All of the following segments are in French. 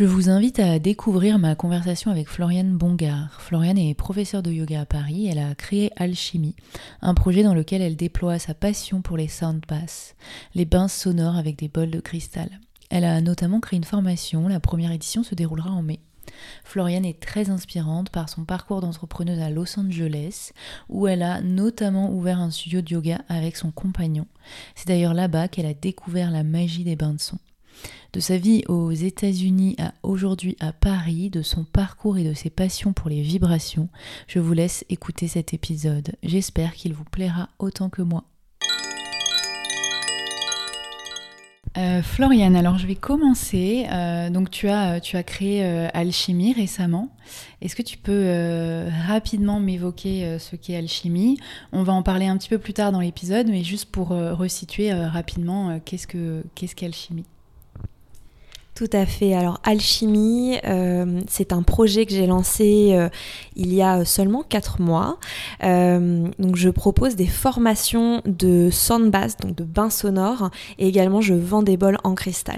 Je vous invite à découvrir ma conversation avec Floriane Bongard. Floriane est professeure de yoga à Paris. Elle a créé Alchimie, un projet dans lequel elle déploie sa passion pour les sound baths, les bains sonores avec des bols de cristal. Elle a notamment créé une formation. La première édition se déroulera en mai. Floriane est très inspirante par son parcours d'entrepreneuse à Los Angeles, où elle a notamment ouvert un studio de yoga avec son compagnon. C'est d'ailleurs là-bas qu'elle a découvert la magie des bains de son. De sa vie aux États-Unis à aujourd'hui à Paris, de son parcours et de ses passions pour les vibrations, je vous laisse écouter cet épisode. J'espère qu'il vous plaira autant que moi. Euh, Floriane, alors je vais commencer. Euh, donc tu as, tu créé euh, Alchimie récemment. Est-ce que tu peux rapidement m'évoquer ce qu'est Alchimie? On va en parler un petit peu plus tard dans l'épisode, mais juste pour resituer rapidement qu'est-ce que qu'est-ce qu'Alchimie? Tout à fait. Alors Alchimie, euh, c'est un projet que j'ai lancé euh, il y a seulement 4 mois. Euh, donc je propose des formations de sound bass, donc de bains sonores, et également je vends des bols en cristal.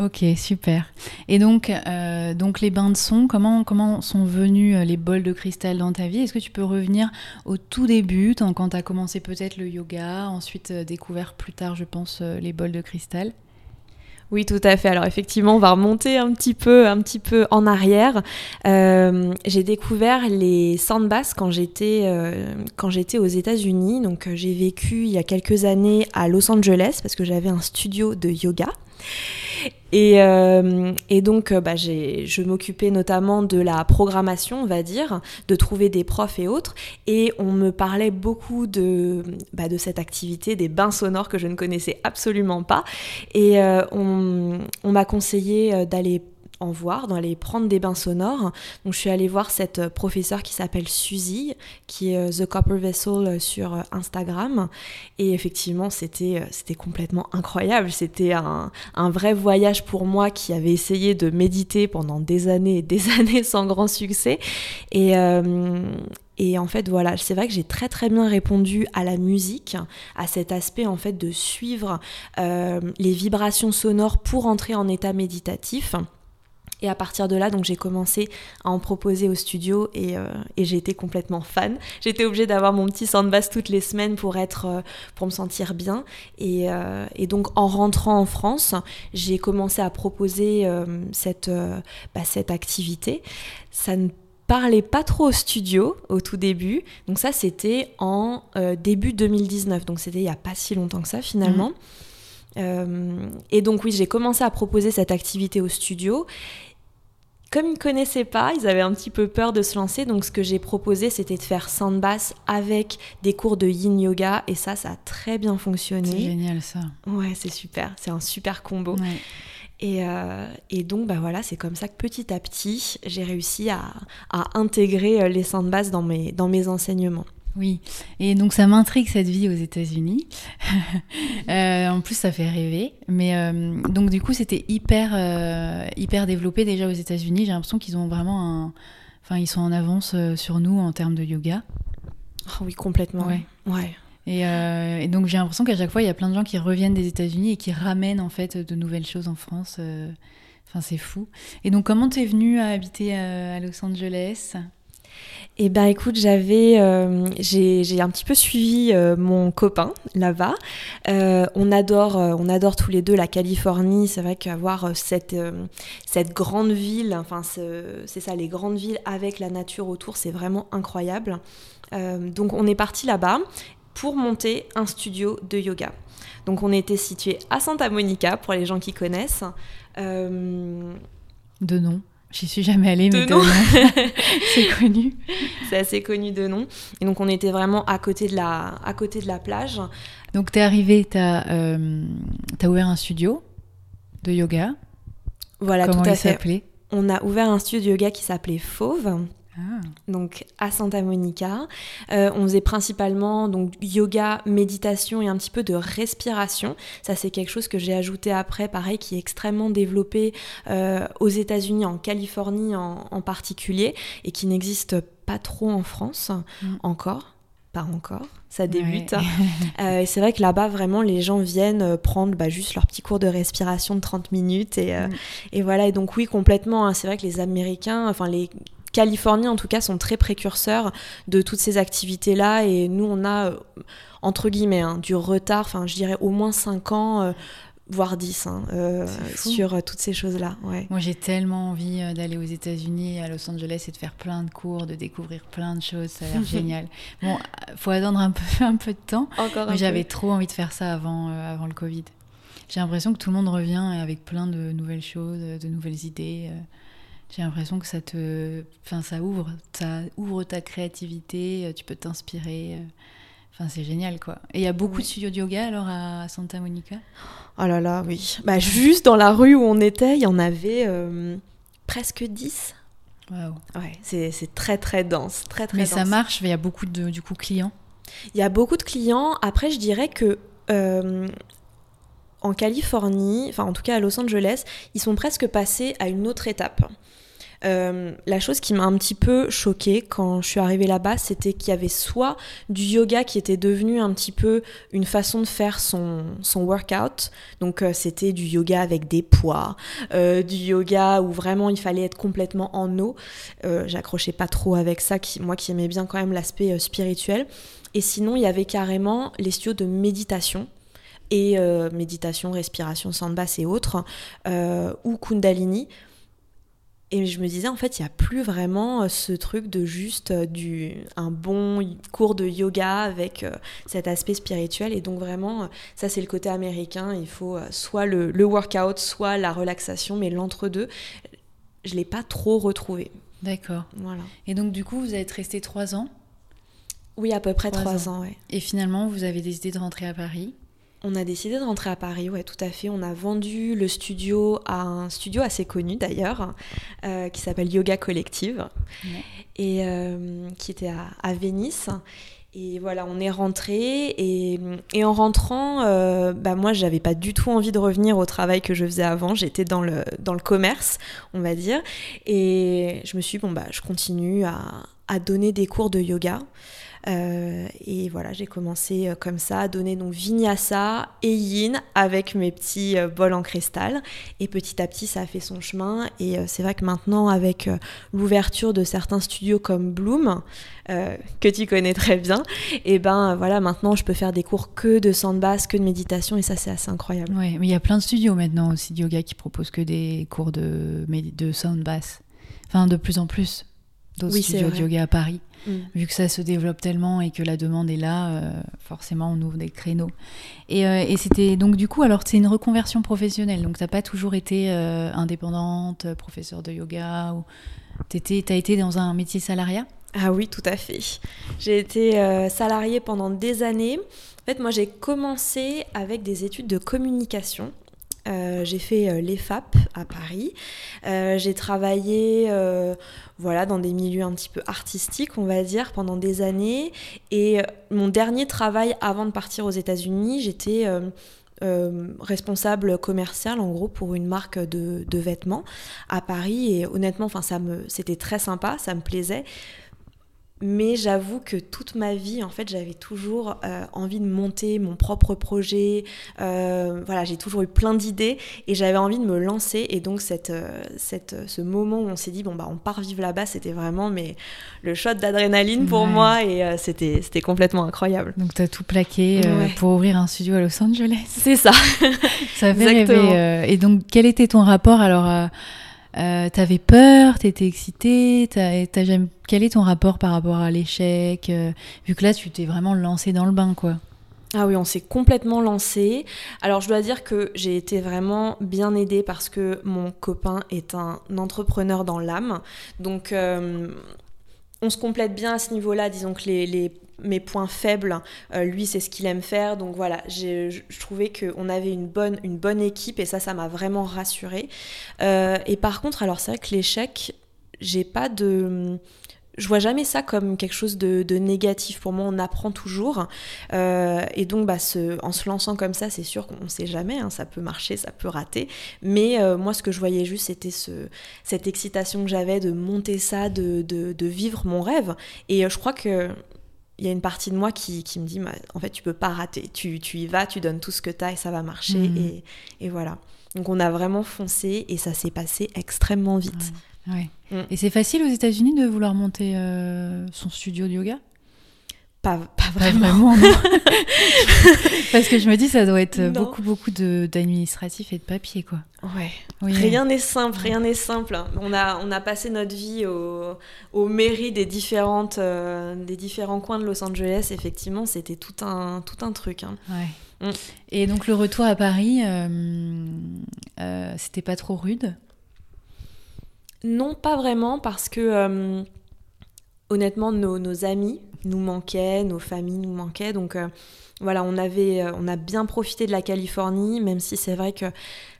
Ok, super. Et donc, donc les bains de son, comment, comment sont venus les bols de cristal dans ta vie? Est-ce que tu peux revenir au tout début, quand tu as commencé peut-être le yoga, ensuite découvert plus tard, je pense, les bols de cristal? Oui, tout à fait. Alors effectivement, on va remonter un petit peu, un petit peu en arrière. Euh, j'ai découvert les sandbass quand j'étais euh, quand j'étais aux États-Unis. Donc euh, j'ai vécu il y a quelques années à Los Angeles parce que j'avais un studio de yoga. Et, euh, et, donc, bah, je m'occupais notamment de la programmation, on va dire, de trouver des profs et autres. Et on me parlait beaucoup de, bah, de cette activité des bains sonores que je ne connaissais absolument pas. Et euh, on, m'a conseillé euh, d'aller en voir, d'aller prendre des bains sonores. Donc je suis allée voir cette euh, professeure qui s'appelle Suzy, qui est euh, The Copper Vessel euh, sur Instagram. Et effectivement, c'était c'était complètement incroyable. C'était un, un, vrai voyage pour moi qui avait essayé de méditer pendant des années et des années sans grand succès. Et, et en fait, voilà, c'est vrai que j'ai très très bien répondu à la musique, à cet aspect en fait de suivre les vibrations sonores pour entrer en état méditatif. Et à partir de là, donc j'ai commencé à en proposer au studio et, euh, et j'ai été complètement fan. J'étais obligée d'avoir mon petit bass toutes les semaines pour être, euh, pour me sentir bien. Et, euh, et, donc en rentrant en France, j'ai commencé à proposer cette, bah, cette activité. Ça ne parlait pas trop au studio au tout début. Donc ça, c'était en début 2019. Donc c'était il n'y a pas si longtemps que ça finalement. Mmh. et donc oui, j'ai commencé à proposer cette activité au studio comme ils ne connaissaient pas, ils avaient un petit peu peur de se lancer, donc ce que j'ai proposé, c'était de faire bass avec des cours de yin yoga, et ça, ça a très bien fonctionné. C'est génial ça. Ouais, c'est super, c'est un super combo. Et, euh, et, donc, bah voilà, c'est comme ça que petit à petit, j'ai réussi à, à, intégrer euh, les bass dans mes, dans mes enseignements. Oui, et donc ça m'intrigue cette vie aux États-Unis. Euh, en plus, ça fait rêver. Mais euh, donc du coup, c'était hyper, euh, hyper développé déjà aux États-Unis. J'ai l'impression qu'ils ont vraiment un, enfin, ils sont en avance sur nous en termes de yoga. Oh oui, complètement. Ouais. ouais. Et, et, donc j'ai l'impression qu'à chaque fois, il y a plein de gens qui reviennent des États-Unis et qui ramènent en fait de nouvelles choses en France. Enfin, c'est fou. Et donc, comment t'es venue à habiter à Los Angeles? Eh ben écoute, j'avais, euh, j'ai un petit peu suivi euh, mon copain là-bas. Euh, on adore, on adore tous les deux la Californie. C'est vrai qu'avoir cette cette grande ville, enfin c'est ça, les grandes villes avec la nature autour, c'est vraiment incroyable. donc on est parti là-bas pour monter un studio de yoga. Donc on était situé à Santa Monica pour les gens qui connaissent. De nom. J'y suis jamais allée, mais de nom. c'est connu. C'est assez connu de nom. Et donc on était vraiment à côté de la, à côté de la plage. Donc t'es arrivé, t'as euh, as ouvert un studio de yoga. Voilà, Comment tout à il fait. s'appelait? On a ouvert un studio de yoga qui s'appelait Fauve. Ah. donc à Santa Monica. Euh, on faisait principalement donc yoga, méditation et un petit peu de respiration. Ça c'est quelque chose que j'ai ajouté après, pareil, qui est extrêmement développé euh, aux États-Unis, en Californie en, en, particulier, et qui n'existe pas trop en France Mm. encore. Pas encore, ça débute. Ouais. Euh, et c'est vrai que là-bas, vraiment, les gens viennent prendre bah, juste leur petit cours de respiration de 30 minutes. Et, euh, Mm. et voilà, et donc oui, complètement. hein, c'est vrai que les Américains, enfin les Californiens en tout cas, sont très précurseurs de toutes ces activités-là. Et nous, on a, euh, entre guillemets, hein, du retard, enfin je dirais au moins 5 ans. euh, voire 10 hein, euh, sur toutes ces choses-là. Ouais. Moi, j'ai tellement envie d'aller aux États-Unis, à Los Angeles, et de faire plein de cours, de découvrir plein de choses. Ça a l'air génial. Bon, faut attendre un peu, un peu de temps, Encore mais j'avais trop envie de faire ça avant, euh, avant le Covid. J'ai l'impression que tout le monde revient avec plein de nouvelles choses, de nouvelles idées. euh. J'ai l'impression que ça te, enfin, ça ouvre, ça ouvre ta créativité. euh, Tu peux t'inspirer. euh. Enfin, c'est génial, quoi. Et il y a beaucoup Oui. de studios de yoga alors à Santa Monica? Oh là là, oui. Bah, juste dans la rue où on était, il y en avait euh, presque 10. Waouh. Ouais, c'est c'est très très dense, très très Mais dense. ça marche. Il y a beaucoup de du coup clients? Il y a beaucoup de clients. Après, je dirais que euh, en Californie, enfin en tout cas à Los Angeles, ils sont presque passés à une autre étape. Euh, la chose qui m'a un petit peu choquée quand je suis arrivée là-bas, c'était qu'il y avait soit du yoga qui était devenu un petit peu une façon de faire son, son workout, donc euh, c'était du yoga avec des poids, euh, du yoga où vraiment il fallait être complètement en eau. J'accrochais pas trop avec ça, qui, moi qui aimais bien quand même l'aspect spirituel. Et sinon, il y avait carrément les studios de méditation et euh, méditation, respiration, sandbass et autres, euh, ou kundalini. Et je me disais, en fait, il n'y a plus vraiment euh, ce truc de juste du, un bon cours de yoga avec cet aspect spirituel. Et donc, vraiment, ça, c'est le côté américain. Il faut soit le, le workout, soit la relaxation, mais l'entre-deux, je ne l'ai pas trop retrouvé. D'accord. Voilà. Et donc du coup, vous êtes resté trois ans? Oui, à peu près Trois trois ans. ans, ouais. Et finalement, vous avez décidé de rentrer à Paris? On a décidé de rentrer à Paris, ouais, tout à fait. On a vendu le studio à un studio assez connu d'ailleurs, euh, qui s'appelle Yoga Collective, et euh, qui était à, à Venise. Et voilà, on est rentré et, et en rentrant, euh, bah moi, j'avais pas du tout envie de revenir au travail que je faisais avant. J'étais dans le, dans le commerce, on va dire. Et je me suis dit, bon, bah, je continue à, à donner des cours de yoga. Euh, et voilà, j'ai commencé euh, comme ça à donner donc vinyasa et yin avec mes petits euh, bols en cristal. Et petit à petit, ça a fait son chemin. Et c'est vrai que maintenant, avec l'ouverture de certains studios comme Bloom, que tu connais très bien, et ben euh, voilà, maintenant, je peux faire des cours que de sandbass, que de méditation, et ça, c'est assez incroyable. Ouais, mais il y a plein de studios maintenant aussi de yoga qui proposent que des cours de, de sound bass. Enfin, de plus en plus d'autres Oui, studios de yoga à Paris. Mm. Vu que ça se développe tellement et que la demande est là, euh, forcément on ouvre des créneaux. Et, euh, et c'était donc du coup, alors c'est une reconversion professionnelle. Donc t'as pas toujours été euh, indépendante, professeur de yoga ou t'as été dans un métier salariat? Ah oui, tout à fait. J'ai été salariée pendant des années. En fait, moi, j'ai commencé avec des études de communication. Euh, j'ai fait euh, l'EFAP à Paris. Euh, j'ai travaillé voilà, dans des milieux un petit peu artistiques, on va dire, pendant des années. Et mon dernier travail avant de partir aux États-Unis, j'étais responsable commercial en gros pour une marque de, vêtements à Paris. Et honnêtement, ça me, c'était très sympa, ça me plaisait. Mais j'avoue que toute ma vie, en fait, j'avais toujours euh, envie de monter mon propre projet. Euh, voilà, j'ai toujours eu plein d'idées et j'avais envie de me lancer. Et donc, cette, euh, cette, ce moment où on s'est dit, bon, bah, on part vivre là-bas, c'était vraiment mais, le shot d'adrénaline pour Ouais. moi et c'était, c'était complètement incroyable. Donc t'as tout plaqué Ouais. pour ouvrir un studio à Los Angeles. C'est ça. Ça fait Exactement. rêver. et donc quel était ton rapport alors Euh, T'avais peur, t'étais excitée, t'as, t'as jamais... quel est ton rapport par rapport à l'échec euh, Vu que là, tu t'es vraiment lancé dans le bain, quoi. Ah oui, on s'est complètement lancé. Alors je dois dire que j'ai été vraiment bien aidée parce que mon copain est un entrepreneur dans l'âme. Donc euh, on se complète bien à ce niveau-là. Disons que les, mes points faibles, euh, lui c'est ce qu'il aime faire. Donc voilà, je je trouvais qu'on avait une bonne, une bonne équipe et ça, ça m'a vraiment rassurée. Euh, et par contre, alors c'est vrai que l'échec, j'ai pas de... Je vois jamais ça comme quelque chose de, de négatif. Pour moi, on apprend toujours. Euh, et donc, bah, ce- en se lançant comme ça, c'est sûr qu'on ne sait jamais. hein, ça peut marcher, ça peut rater. Mais euh, moi, ce que je voyais juste, c'était ce, cette excitation que j'avais de monter ça, de, de- de vivre mon rêve. Et euh, je crois que il y a une partie de moi qui, qui me dit, bah, en fait, tu peux pas rater. Tu, tu y vas, tu donnes tout ce que tu as et ça va marcher. Mhm. Et, et voilà. Donc, on a vraiment foncé et ça s'est passé extrêmement vite. Ouais. Mm. Et c'est facile aux États-Unis de vouloir monter euh, son studio de yoga? Pas, pas Pas vraiment. non. Parce que je me dis, ça doit être Non. beaucoup, beaucoup d'administratif et de papier, quoi. Ouais. Oui. Rien n'est simple, rien n'est simple. On a, on a passé notre vie au, aux mairies des, différentes, euh, des différents coins de Los Angeles. Effectivement, c'était tout un, tout un truc. hein. Ouais. Mm. Et donc le retour à Paris, euh, euh, c'était pas trop rude? Non, pas vraiment, parce que euh, honnêtement, nos, amis nous manquaient, nos familles nous manquaient. Donc euh, voilà, on, avait, euh, on a bien profité de la Californie, même si c'est vrai que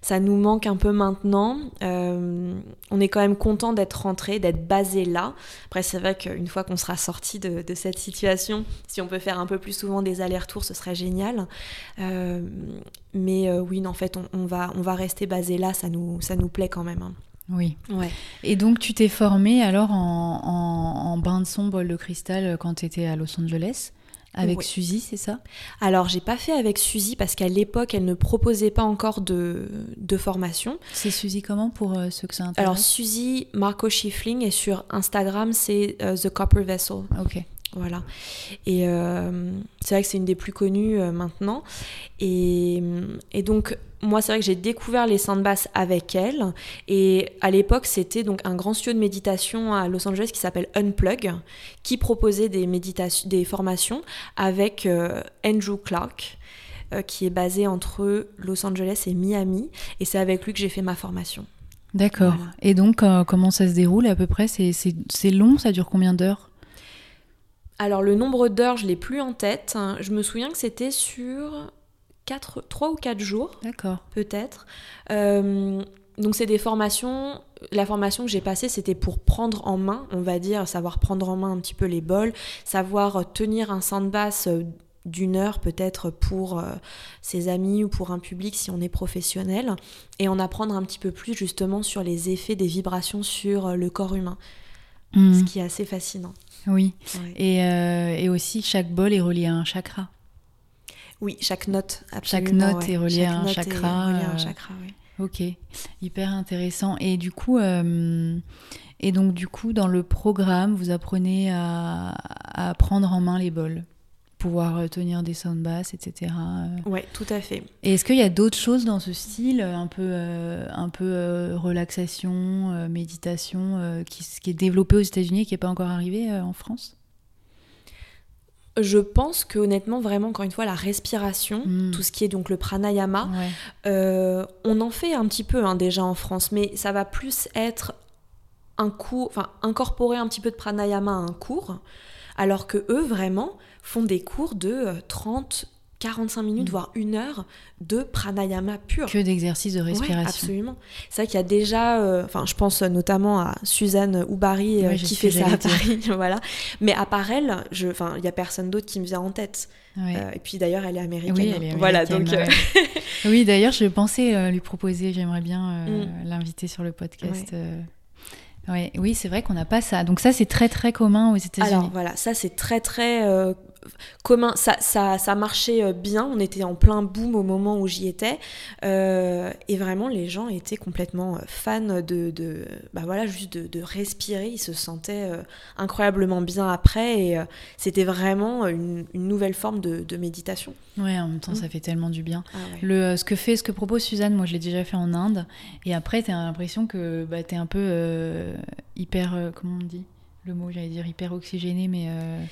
ça nous manque un peu maintenant. On est quand même content d'être rentré, d'être basé là. Après, c'est vrai qu'une fois qu'on sera sorti de, cette situation, si on peut faire un peu plus souvent des allers-retours, ce serait génial. Mais oui, en fait, on, va, on va rester basé là, ça nous, ça nous plaît quand même. hein. Oui. Ouais. Et donc tu t'es formée alors en, en, en bain de son, bol de cristal euh, quand tu étais à Los Angeles avec Oui. Suzy, c'est ça? Alors, j'ai pas fait avec Suzy parce qu'à l'époque, elle ne proposait pas encore de, de formation. C'est Suzy comment pour euh, ceux que ça intéresse? Alors, Suzy Marco Schiffling et sur Instagram, c'est euh, The Copper Vessel. Ok. Voilà. Et euh, c'est vrai que c'est une des plus connues euh, maintenant. Et, et donc, moi, c'est vrai que j'ai découvert les sandbass avec elle. Et à l'époque, c'était donc un grand studio de méditation à Los Angeles qui s'appelle Unplug, qui proposait des, méditations, des formations avec euh, Andrew Clark, qui est basé entre Los Angeles et Miami. Et c'est avec lui que j'ai fait ma formation. D'accord. Voilà. Et donc comment ça se déroule à peu près? C'est long, ça dure combien d'heures? Alors, le nombre d'heures, je l'ai plus en tête. Je me souviens que c'était sur 4, 3 ou 4 jours. D'accord. peut-être. Euh, donc c'est des formations. La formation que j'ai passée, c'était pour prendre en main, on va dire, savoir prendre en main un petit peu les bols, savoir tenir un sandbass euh, d'une heure peut-être pour euh, ses amis ou pour un public si on est professionnel, et en apprendre un petit peu plus justement sur les effets des vibrations sur le corps humain, ce Mhm. qui est assez fascinant. Oui. Ouais. Et, euh, et aussi chaque bol est relié à un chakra. Oui, chaque note, Chaque note ouais. est reliée à un note est chakra, reliée à un euh, chakra, oui. Ok, hyper intéressant. Et du coup, euh, et donc du coup, dans le programme, vous apprenez à, à prendre en main les bols, pouvoir euh, tenir des soundbass, etc. euh. Ouais, tout à fait. Et est-ce qu'il y a d'autres choses dans ce style, un peu, euh, un peu euh, relaxation, euh, méditation, euh, qui, qui est développé aux États-Unis et qui n'est pas encore arrivé euh, en France? Je pense que honnêtement, vraiment, encore une fois, la respiration, Mm. tout ce qui est donc le pranayama, Ouais. euh, on en fait un petit peu hein, déjà en France, mais ça va plus être un cours, enfin incorporer un petit peu de pranayama à un cours, alors que eux vraiment font des cours de euh, 30, 45 minutes, Mm. voire une heure de pranayama pur. Que d'exercices de Ouais, respiration. absolument. C'est vrai qu'il y a déjà, euh, enfin, je pense notamment à Suzanne Oubari euh, Ouais, qui fait ça à Paris, voilà. Mais à part elle, je, enfin, il y a personne d'autre qui me vient en tête. Ouais. Euh, et puis d'ailleurs, elle est américaine. Oui, elle est Voilà, américaine, donc. euh, ouais. Oui, d'ailleurs, je pensais euh, lui proposer, j'aimerais bien euh, Mm. l'inviter sur le podcast. euh. Ouais, oui, c'est vrai qu'on n'a pas ça. Donc ça, c'est très très commun aux États-Unis. Alors voilà, ça c'est très très euh, commun, ça, ça, ça, marchait bien, on était en plein boom au moment où j'y étais, et vraiment les gens étaient complètement fans de, de bah voilà, juste de, de, respirer, ils se sentaient incroyablement bien après, et c'était vraiment une, une, nouvelle forme de, de méditation. Ouais, en même temps, mm. ça fait tellement du bien. Ah Le, ce que fait, ce que propose Suzanne, moi je l'ai déjà fait en Inde, et après, tu as l'impression que bah, tu es un peu hyper, comment on dit? Le mot, j'allais dire hyper oxygéné, mais. Euh,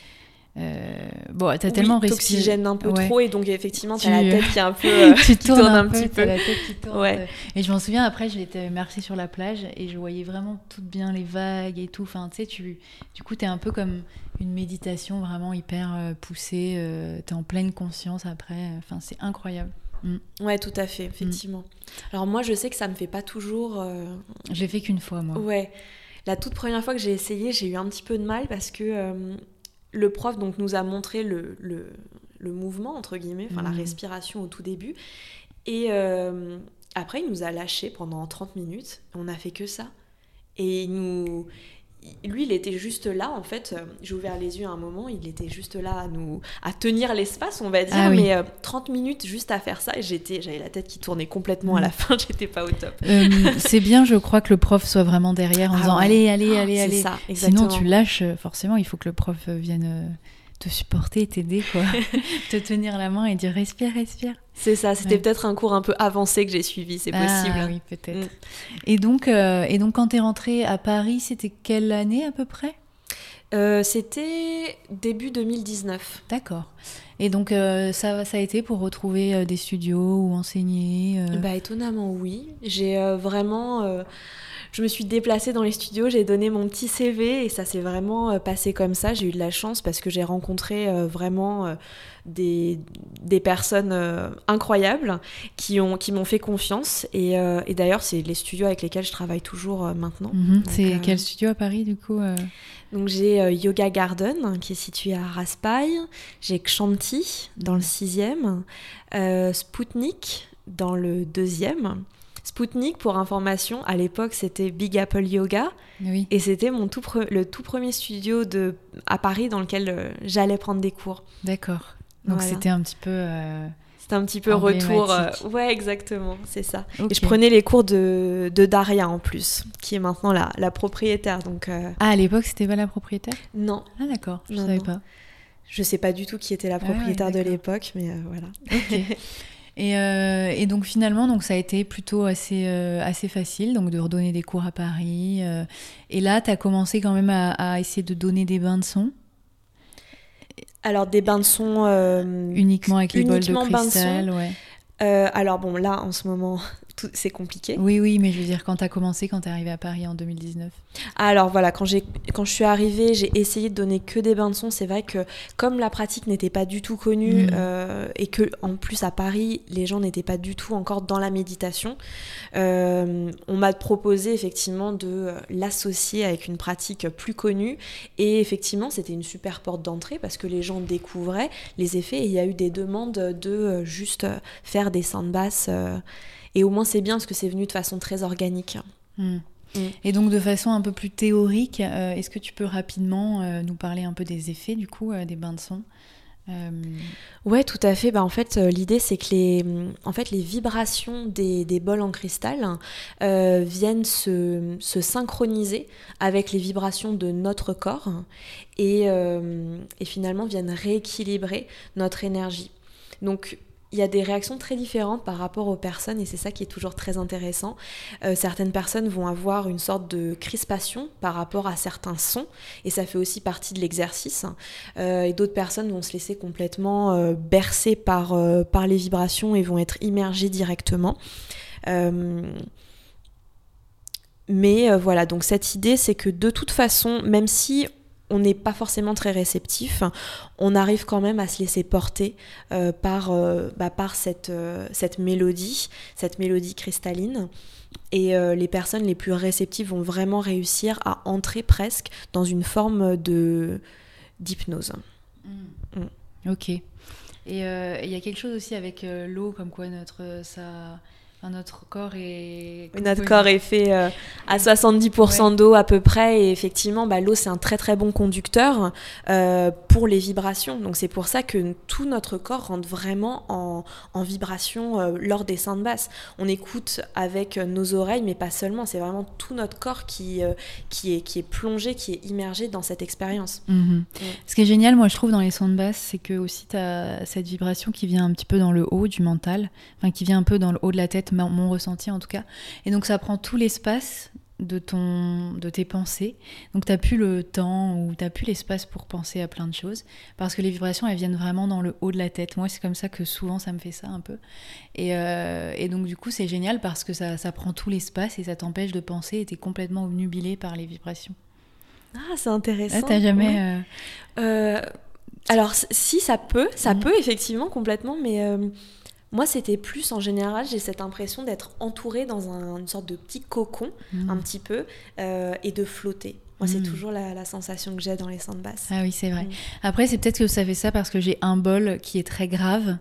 euh, bon, t'as tellement respiré. Un peu trop et donc effectivement t'as la tête qui est un peu. Euh, tu tournes tourne un, petit peu. la tête qui tourne. Ouais. Et je m'en souviens après, je l'étais marché sur la plage et je voyais vraiment tout bien les vagues et tout. Enfin, tu sais, tu, du coup, t'es un peu comme une méditation vraiment hyper poussée. Euh, t'es en pleine conscience après. Enfin, c'est incroyable. Mm. Ouais, tout à fait, effectivement. Alors moi, je sais que ça me fait pas toujours. Je l'ai fait qu'une fois, moi. Ouais. La toute première fois que j'ai essayé, j'ai eu un petit peu de mal parce que euh, le prof donc, nous a montré le, le, mouvement, entre guillemets, enfin la mmh. respiration au tout début. Et euh, après, il nous a lâchés pendant 30 minutes. On a fait que ça. Et il nous, lui, il était juste là, en fait. Euh, j'ai ouvert les yeux à un moment, il était juste là à nous, à tenir l'espace, on va dire. Ah mais 30 euh, minutes juste à faire ça, et j'étais, j'avais la tête qui tournait complètement à la mm. fin, j'étais pas au top. Euh, c'est bien, je crois, que le prof soit vraiment derrière en ah disant allez, allez, oh, allez, allez. Ça, Sinon, tu lâches, forcément, il faut que le prof vienne te supporter, t'aider, quoi. te tenir la main et dire respire, respire. C'est ça, c'était peut-être un cours un peu avancé que j'ai suivi, c'est ah possible. oui, peut-être. Mm. Et, donc, euh, et donc, quand tu es rentrée à Paris, c'était quelle année à peu près? Euh, C'était début 2019. D'accord. Et donc, euh, ça, ça a été pour retrouver des studios ou enseigner Bah, étonnamment, oui. J'ai vraiment je me suis déplacée dans les studios, j'ai donné mon petit CV et ça s'est vraiment euh, passé comme ça. J'ai eu de la chance parce que j'ai rencontré euh, vraiment euh, des, des personnes incroyables qui m'ont qui fait confiance. Et, et d'ailleurs, c'est les studios avec lesquels je travaille toujours maintenant. Mhm. c'est quel studio à Paris du coup donc j'ai Yoga Garden qui est situé à Raspail, j'ai Kshanti dans le sixième, Spoutnik dans le deuxième, Spoutnik, pour information, à l'époque, c'était Big Apple Yoga. Oui. Et c'était mon tout le tout premier studio de, à Paris dans lequel euh, j'allais prendre des cours. D'accord. Donc c'était un petit peu. Euh, c'était un petit peu retour. Euh, ouais, exactement, c'est ça. Et je prenais les cours de, de, Daria en plus, qui est maintenant la, la propriétaire. Donc, Ah, à l'époque, c'était pas la propriétaire? Non. Ah, d'accord, je ne savais pas. Je sais pas du tout qui était la ah propriétaire de l'époque, mais voilà. Euh, et, donc finalement, donc ça a été plutôt assez, euh, assez facile donc de redonner des cours à Paris. Euh. et là, tu as commencé quand même à, essayer de donner des bains de son. Alors des bains de son uniquement avec les bols de cristal, ouais. alors bon, là en ce moment, c'est compliqué. Oui, oui, mais je veux dire, quand tu as commencé, quand tu es arrivé à Paris en 2019 Alors voilà, quand, quand je suis arrivée, j'ai essayé de donner que des bains de son. C'est vrai que comme la pratique n'était pas du tout connue mm. euh, et que en plus à Paris, les gens n'étaient pas du tout encore dans la méditation, euh, on m'a proposé effectivement de euh, l'associer avec une pratique plus connue. Et effectivement, c'était une super porte d'entrée parce que les gens découvraient les effets et il y a eu des demandes de juste faire des sandbasses. Et au moins c'est bien parce que c'est venu de façon très organique. Hmm. Hmm. Et donc de façon un peu plus théorique, euh, est-ce que tu peux rapidement euh, nous parler un peu des effets du coup euh, des bains de son Ouais, tout à fait. Bah, en fait, l'idée, c'est que les, en fait, les vibrations des, des bols en cristal viennent se, se, synchroniser avec les vibrations de notre corps et, et finalement viennent rééquilibrer notre énergie. Donc, il y a des réactions très différentes par rapport aux personnes et c'est ça qui est toujours très intéressant. Euh, certaines personnes vont avoir une sorte de crispation par rapport à certains sons et ça fait aussi partie de l'exercice. Euh, et d'autres personnes vont se laisser complètement euh, bercer par, par les vibrations et vont être immergées directement. mais voilà, donc cette idée c'est que de toute façon, même si on n'est pas forcément très réceptif, on arrive quand même à se laisser porter euh, par, euh, bah, par cette, euh, cette mélodie, cette mélodie cristalline. Et les personnes les plus réceptives vont vraiment réussir à entrer presque dans une forme de d'hypnose. Mm. Mm. Ok. Et il y a quelque chose aussi avec l'eau, comme quoi notre ça notre corps est. Notre corps est fait euh, à 70% d'eau à peu près. Et effectivement, bah, l'eau, c'est un très très bon conducteur euh, pour les vibrations. Donc c'est pour ça que tout notre corps rentre vraiment en, en vibration euh, lors des de basses. On écoute avec nos oreilles, mais pas seulement. C'est vraiment tout notre corps qui, qui, est, qui est plongé, qui est immergé dans cette expérience. Mhm. Ce qui est génial, moi, je trouve, dans les de basses, c'est que aussi tu as cette vibration qui vient un petit peu dans le haut du mental, enfin qui vient un peu dans le haut de la tête mon ressenti en tout cas. Et donc ça prend tout l'espace de, ton, de tes pensées. Donc tu n'as plus le temps ou tu n'as plus l'espace pour penser à plein de choses parce que les vibrations, elles viennent vraiment dans le haut de la tête. Moi, c'est comme ça que souvent ça me fait ça un peu. Et, euh, et donc du coup, c'est génial parce que ça, ça prend tout l'espace et ça t'empêche de penser et tu es complètement obnubilé par les vibrations. Ah, c'est intéressant. Ah, t'as jamais... Euh, euh, alors si, ça peut, ça mmh. peut effectivement complètement, mais... Moi, c'était plus en général, j'ai cette impression d'être entourée dans une sorte de petit cocon, mmh. un petit peu, euh, et de flotter. Moi, c'est mmh. toujours la, sensation que j'ai dans les centres basses. Ah oui, c'est vrai. Mmh. Après, c'est peut-être que ça fait ça parce que j'ai un bol qui est très grave.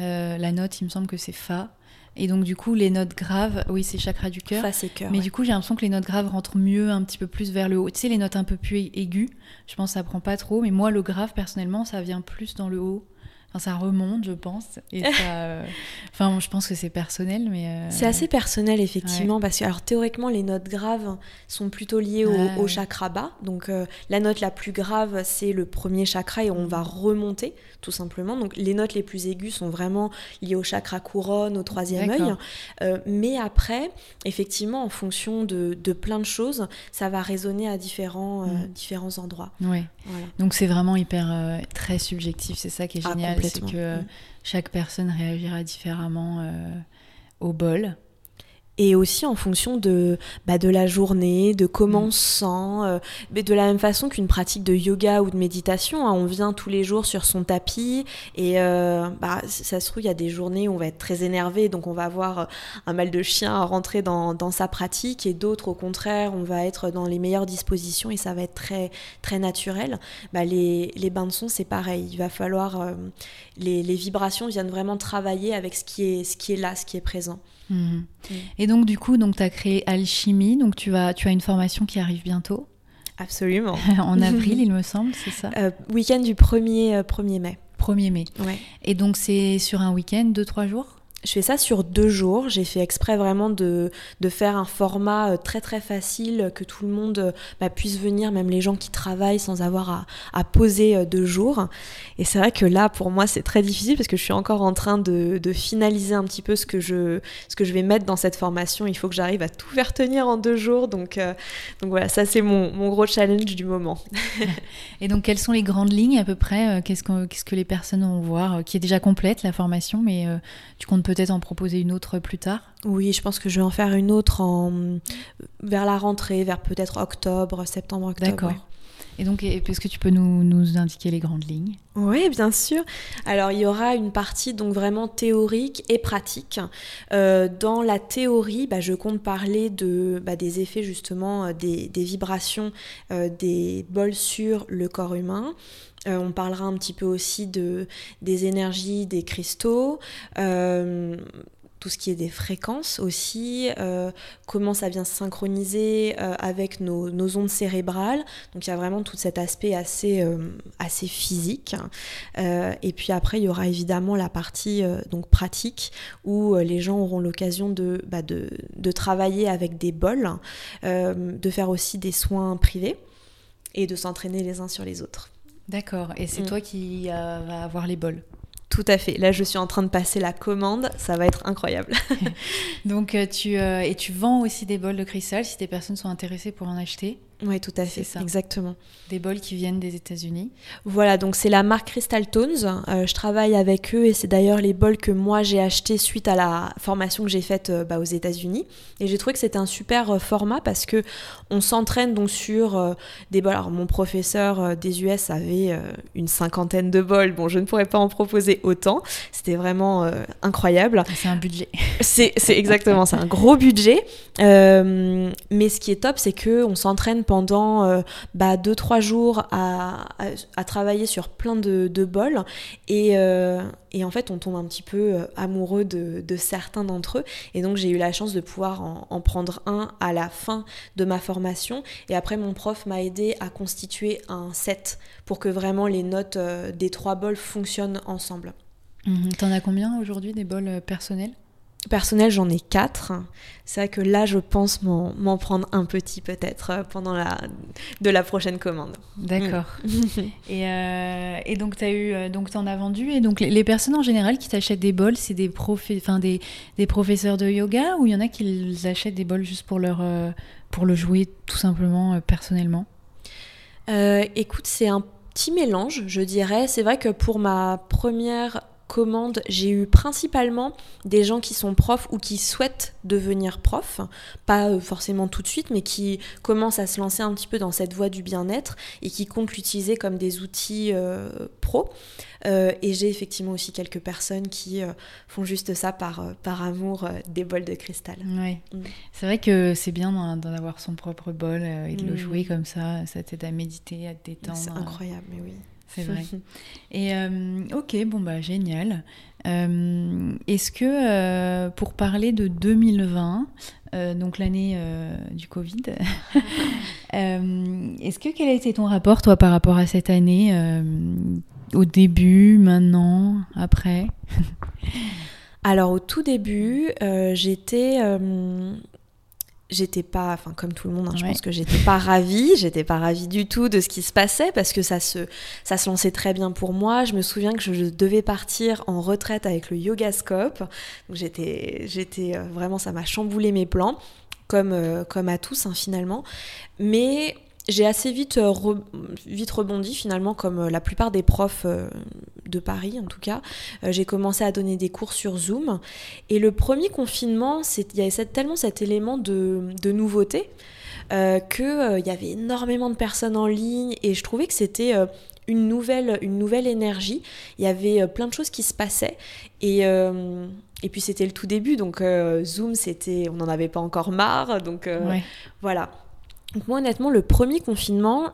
Euh, la note, il me semble que c'est Fa. Et donc, du coup, les notes graves, oui, c'est chakra du cœur. Fa, c'est cœur. Mais du coup, j'ai l'impression que les notes graves rentrent mieux, un petit peu plus vers le haut. Tu sais, les notes un peu plus aiguës, je pense que ça prend pas trop. Mais moi, le grave, personnellement, ça vient plus dans le haut ça remonte, je pense. Et euh, enfin, je pense que c'est personnel, mais. Euh, c'est assez personnel, effectivement, parce que, alors, théoriquement, les notes graves sont plutôt liées au, chakra bas. Donc, euh, la note la plus grave, c'est le premier chakra et on va remonter, tout simplement. Donc, les notes les plus aiguës sont vraiment liées au chakra couronne, au troisième œil. mais après, effectivement, en fonction de, de, plein de choses, ça va résonner à différents, mm. différents endroits. Ouais. Donc, c'est vraiment hyper très subjectif, c'est ça qui est ah, génial c'est que mm. chaque personne réagira différemment euh, au bol et aussi en fonction de, bah, de la journée, de comment mm. on se sent, euh, mais de la même façon qu'une pratique de yoga ou de méditation. Hein, on vient tous les jours sur son tapis et euh, bah, ça se trouve, il y a des journées où on va être très énervé, donc on va avoir euh, un mal de chien à rentrer dans, dans sa pratique et d'autres, au contraire, on va être dans les meilleures dispositions et ça va être très, très naturel. Bah, les, les bains de son, c'est pareil. Il va falloir. les, les vibrations viennent vraiment travailler avec ce qui est, ce qui est là, ce qui est présent. Mhm. Et donc, du coup, tu as créé Alchimie, donc tu, vas, tu as une formation qui arrive bientôt. Absolument. en avril, il me semble, c'est ça? Euh, Week-end du 1er, 1er euh, mai. 1er mai. Ouais. Et donc, c'est sur un week-end, 2-3 jours? Je fais ça sur deux jours. J'ai fait exprès vraiment de, de, faire un format euh, très très facile, que tout le monde euh, bah, puisse venir, même les gens qui travaillent sans avoir à, à poser euh, deux jours. Et c'est vrai que là, pour moi, c'est très difficile parce que je suis encore en train de, de, finaliser un petit peu ce que, je, ce que je vais mettre dans cette formation. Il faut que j'arrive à tout faire tenir en deux jours. Donc, donc voilà, ça c'est mon, mon, gros challenge du moment. Et donc, quelles sont les grandes lignes à peu près Qu'est-ce que, que les personnes vont voir Qui est déjà complète la formation, mais tu comptes peut-être en proposer une autre plus tard Oui, je pense que je vais en faire une autre en... vers la rentrée, vers peut-être octobre, septembre, octobre. D'accord. Et donc, est-ce que tu peux nous, nous, indiquer les grandes lignes? Oui, bien sûr. Alors, il y aura une partie donc vraiment théorique et pratique. Euh, dans la théorie, bah, je compte parler de, bah, des effets justement euh, des, des vibrations euh, des bols sur le corps humain. Euh, on parlera un petit peu aussi de, des énergies des cristaux, euh, tout ce qui est des fréquences aussi, euh, comment ça vient se synchroniser avec nos, ondes cérébrales. Donc il y a vraiment tout cet aspect assez, physique. et puis après, il y aura évidemment la partie donc pratique où les gens auront l'occasion de, bah, travailler avec des bols, de faire aussi des soins privés et de s'entraîner les uns sur les autres. D'accord, et c'est mm. toi qui euh, va avoir les bols tout à fait. Là, je suis en train de passer la commande. Ça va être incroyable. Donc, euh, tu, euh, et tu vends aussi des bols de cristal si des personnes sont intéressées pour en acheter? Oui, tout à fait, ça. exactement. Des bols qui viennent des États-Unis. Voilà, donc c'est la marque Crystal Tones. Euh, je travaille avec eux et c'est d'ailleurs les bols que moi j'ai achetés suite à la formation que j'ai faite euh, bah, aux États-Unis. Et j'ai trouvé que c'était un super euh, format parce que on s'entraîne donc sur des bols. Alors mon professeur des US avait une cinquantaine de bols. Bon, je ne pourrais pas en proposer autant. C'était vraiment incroyable. C'est un budget. C'est exactement, c'est un gros budget. mais ce qui est top, c'est que on s'entraîne pendant 2-3 bah, jours à, travailler sur plein de, bols et, et, en fait on tombe un petit peu amoureux de, certains d'entre eux et donc j'ai eu la chance de pouvoir en, en, prendre un à la fin de ma formation et après mon prof m'a aidé à constituer un set pour que vraiment les notes des trois bols fonctionnent ensemble. Mhm. T'en as combien aujourd'hui des bols euh, personnels? Personnel, j'en ai quatre. C'est vrai que là, je pense m'en prendre un petit peut-être euh, pendant la de la prochaine commande. D'accord. Mm. Euh, et, donc, tu as eu, donc en as vendu. Et donc, les, personnes en général qui t'achètent des bols, c'est des, enfin, des, des, professeurs de yoga ou il y en a qui achètent des bols juste pour, leur, pour le jouer tout simplement personnellement? Écoute, c'est un petit mélange, je dirais. C'est vrai que pour ma première commande, j'ai eu principalement des gens qui sont profs ou qui souhaitent devenir profs, pas euh, forcément tout de suite, mais qui commencent à se lancer un petit peu dans cette voie du bien-être et qui comptent l'utiliser comme des outils euh, pro. Euh, et j'ai effectivement aussi quelques personnes qui font juste ça par, par amour des bols de cristal. Oui. Mm. C'est vrai que c'est bien d'en avoir son propre bol et de le mm. jouer comme ça, ça t'aide à méditer, à te détendre. C'est incroyable, mais oui c'est vrai. Et euh, ok, bon bah génial. Euh, est-ce que euh, pour parler de 2020, donc l'année du Covid, est-ce que quel a été ton rapport toi par rapport à cette année au début, maintenant, après? Alors au tout début, j'étais j'étais pas, enfin comme tout le monde, hein, je pense que j'étais pas ravie, j'étais pas ravie du tout de ce qui se passait parce que ça se, ça se lançait très bien pour moi. Je me souviens que je devais partir en retraite avec le Yogascope, donc j'étais, j'étais euh, vraiment, ça m'a chamboulé mes plans, comme, euh, comme à tous hein, finalement. Mais j'ai assez vite, euh, vite rebondi finalement, comme euh, la plupart des profs euh, de Paris en tout cas. j'ai commencé à donner des cours sur Zoom. Et le premier confinement, il y avait tellement cet élément de, de nouveauté qu'il y avait énormément de personnes en ligne et je trouvais que c'était une, nouvelle, une nouvelle énergie. Il y avait plein de choses qui se passaient. Et. Et puis c'était le tout début, donc Zoom, c'était, on n'en avait pas encore marre, donc voilà. Donc moi honnêtement, le premier confinement,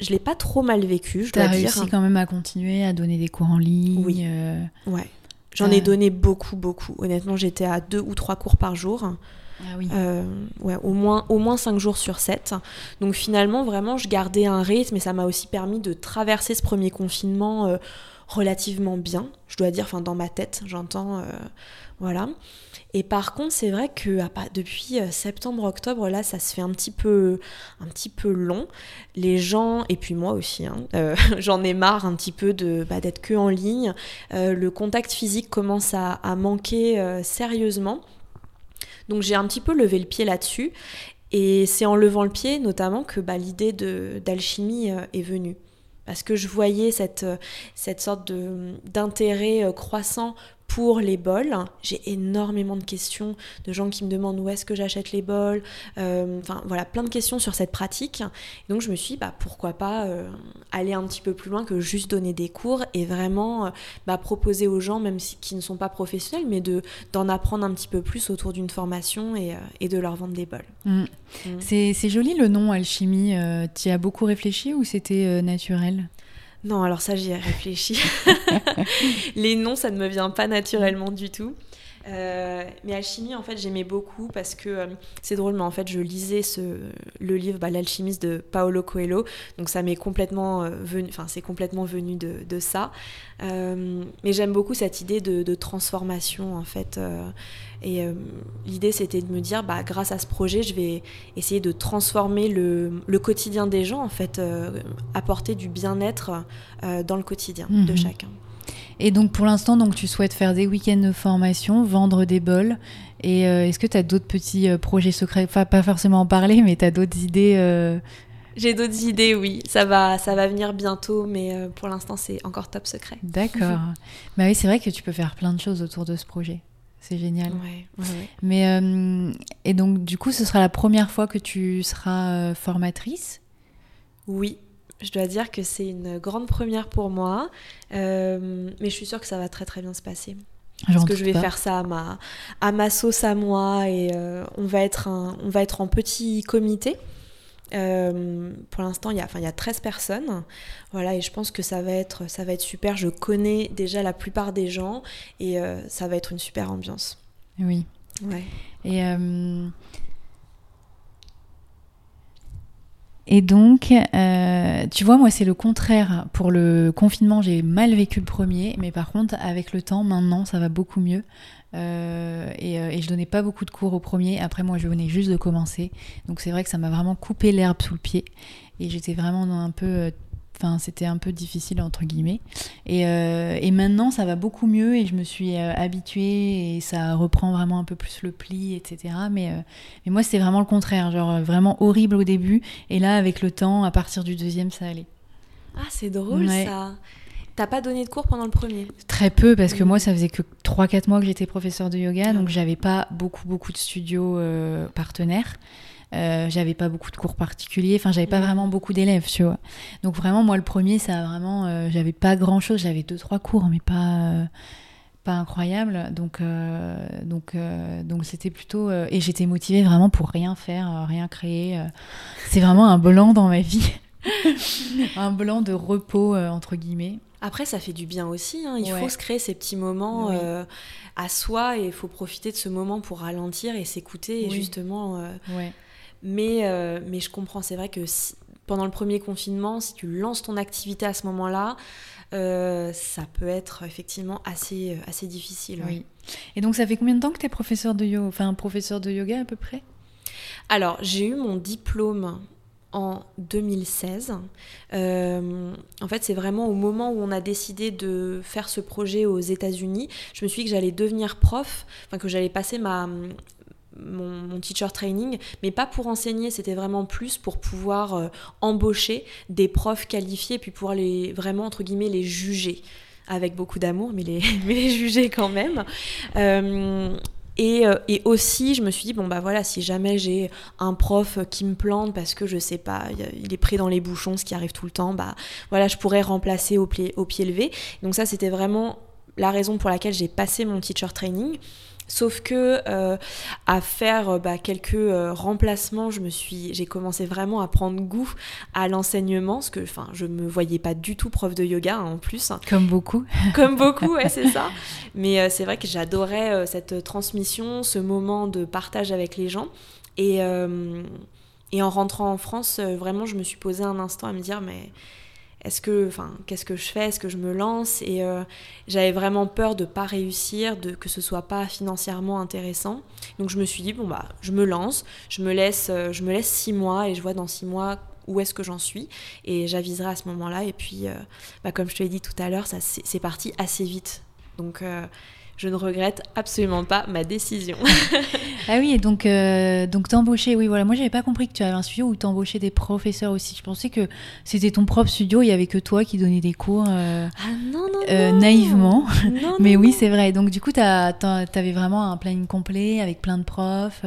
je l'ai pas trop mal vécu, je dois dire. réussi quand même à continuer à donner des cours en ligne. Oui. Euh, ouais. J'en ai donné beaucoup, beaucoup. Honnêtement, j'étais à deux ou trois cours par jour. Ah oui. Euh, ouais, au moins, au moins cinq jours sur sept. Donc finalement, vraiment, je gardais un rythme et ça m'a aussi permis de traverser ce premier confinement euh, relativement bien. Je dois dire, enfin dans ma tête, j'entends, voilà. Et par contre, c'est vrai que ah, bah, depuis euh, septembre-octobre, là, ça se fait un petit peu, un petit peu long. Les gens, et puis moi aussi, hein, euh, j'en ai marre un petit peu de bah, d'être que en ligne. Euh, le contact physique commence à, manquer sérieusement. Donc j'ai un petit peu levé le pied là-dessus. Et c'est en levant le pied notamment que bah, l'idée d'alchimie est venue parce que je voyais cette, cette sorte d'intérêt croissant pour les bols. J'ai énormément de questions de gens qui me demandent où est-ce que j'achète les bols. Euh, enfin voilà, plein de questions sur cette pratique. Donc je me suis dit, bah, pourquoi pas euh, aller un petit peu plus loin que juste donner des cours et vraiment euh, bah, proposer aux gens, même si, qui ne sont pas professionnels, mais de, d'en apprendre un petit peu plus autour d'une formation et, et, de leur vendre des bols. Mm. Mm. C'est, c'est joli le nom alchimie. tu y as beaucoup réfléchi ou c'était naturel? Non, alors ça, j'y ai réfléchi. les noms, ça ne me vient pas naturellement du tout. Euh, mais alchimie, en fait, j'aimais beaucoup parce que euh, c'est drôle, mais en fait, je lisais ce, le livre bah, L'alchimiste de Paolo Coelho, donc ça m'est complètement euh, venu, enfin, c'est complètement venu de, de ça. mais j'aime beaucoup cette idée de, de transformation, en fait. Et euh, l'idée, c'était de me dire, bah, grâce à ce projet, je vais essayer de transformer le, le quotidien des gens, en fait, euh, apporter du bien-être euh, dans le quotidien de mhm. chacun. Et donc, pour l'instant, donc, tu souhaites faire des week-ends de formation, vendre des bols. Et est-ce que tu as d'autres petits projets secrets? Enfin, pas forcément en parler, mais tu as d'autres idées j'ai d'autres idées, oui. Ça va, ça va venir bientôt, mais pour l'instant, c'est encore top secret. D'accord. bah oui, c'est vrai que tu peux faire plein de choses autour de ce projet. C'est génial. Mais euh, et donc du coup, ce sera la première fois que tu seras euh, formatrice? Oui, je dois dire que c'est une grande première pour moi, euh, mais je suis sûre que ça va très très bien se passer. Parce que je vais faire ça à ma, à ma sauce à moi et on va être un, on va être en petit comité. Pour l'instant, il y, a, enfin, il y a 13 personnes. Voilà, et je pense que ça va, être, ça va être super. Je connais déjà la plupart des gens et ça va être une super ambiance. Oui. Ouais. Et Et donc, euh, tu vois, moi, c'est le contraire. Pour le confinement, j'ai mal vécu le premier, mais par contre, avec le temps, maintenant, ça va beaucoup mieux. Euh, et, euh, et, je donnais pas beaucoup de cours au premier. Après, moi, je venais juste de commencer. Donc, c'est vrai que ça m'a vraiment coupé l'herbe sous le pied. Et j'étais vraiment un peu Enfin, c'était un peu difficile entre guillemets. Et, euh, et, maintenant, ça va beaucoup mieux et je me suis euh, habituée et ça reprend vraiment un peu plus le pli, etc. Mais, euh, mais moi, c'était vraiment le contraire, genre vraiment horrible au début. Et là, avec le temps, à partir du deuxième, ça allait. Ah, c'est drôle ça. T'as pas donné de cours pendant le premier? Très peu, parce que moi, ça faisait que 3-4 mois que j'étais professeur de yoga, donc j'avais pas beaucoup, beaucoup de studios partenaires. Euh, j'avais pas beaucoup de cours particuliers, enfin j'avais pas vraiment beaucoup d'élèves, tu vois. Donc vraiment moi le premier ça a vraiment, euh, j'avais pas grand chose, j'avais deux trois cours mais pas euh, pas incroyable. Donc donc donc c'était plutôt et j'étais motivée vraiment pour rien faire, rien créer. C'est vraiment un blanc dans ma vie, un blanc de repos entre guillemets. Après, ça fait du bien aussi. Hein. Il faut se créer ces petits moments à soi et il faut profiter de ce moment pour ralentir et s'écouter et justement ouais. Mais, euh, mais je comprends, c'est vrai que pendant le premier confinement, si tu lances ton activité à ce moment-là, euh, ça peut être effectivement assez, euh, assez difficile. Oui. Et donc, ça fait combien de temps que tu es professeur de yoga, enfin professeur de yoga à peu près? Alors, j'ai eu mon diplôme en 2016. en fait, c'est vraiment au moment où on a décidé de faire ce projet aux États-Unis, je me suis dit que j'allais devenir prof, enfin que j'allais passer ma, mon, teacher training, mais pas pour enseigner, c'était vraiment plus pour pouvoir euh, embaucher des profs qualifiés, puis pouvoir les vraiment entre guillemets les juger avec beaucoup d'amour, mais les, juger quand même. Euh, et, euh, et, aussi, je me suis dit, bon, bah voilà, si jamais j'ai un prof qui me plante parce que je sais pas, il est pris dans les bouchons, ce qui arrive tout le temps, bah voilà, je pourrais remplacer au pied, au pied levé. Donc, ça, c'était vraiment la raison pour laquelle j'ai passé mon teacher training. Sauf que euh, à faire euh, bah, quelques euh, remplacements, je me suis, j'ai commencé vraiment à prendre goût à l'enseignement, parce que, enfin, je me voyais pas du tout prof de yoga hein, en plus. Comme beaucoup. Comme beaucoup, ouais, c'est ça. Mais c'est vrai que j'adorais cette transmission, ce moment de partage avec les gens, et et en rentrant en France, vraiment, je me suis posé un instant à me dire, mais est-ce que, enfin, qu'est-ce que je fais? Est-ce que je me lance? Et euh, j'avais vraiment peur de pas réussir, de que ce soit pas financièrement intéressant. Donc je me suis dit bon bah, je me lance, je me laisse, euh, je me laisse six mois et je vois dans six mois où est-ce que j'en suis et j'aviserai à ce moment-là. Et puis, euh, bah, comme je te l'ai dit tout à l'heure, ça c'est parti assez vite. Donc je ne regrette absolument pas ma décision. ah oui, et donc, euh, donc t'embaucher, oui, voilà, moi j'avais pas compris que tu avais un studio où t'embauchais des professeurs aussi. Je pensais que c'était ton propre studio, il y avait que toi qui donnais des cours euh, ah, non, non, euh, naïvement. Mais oui, c'est vrai. Donc du coup, t'avais vraiment un planning complet avec plein de profs.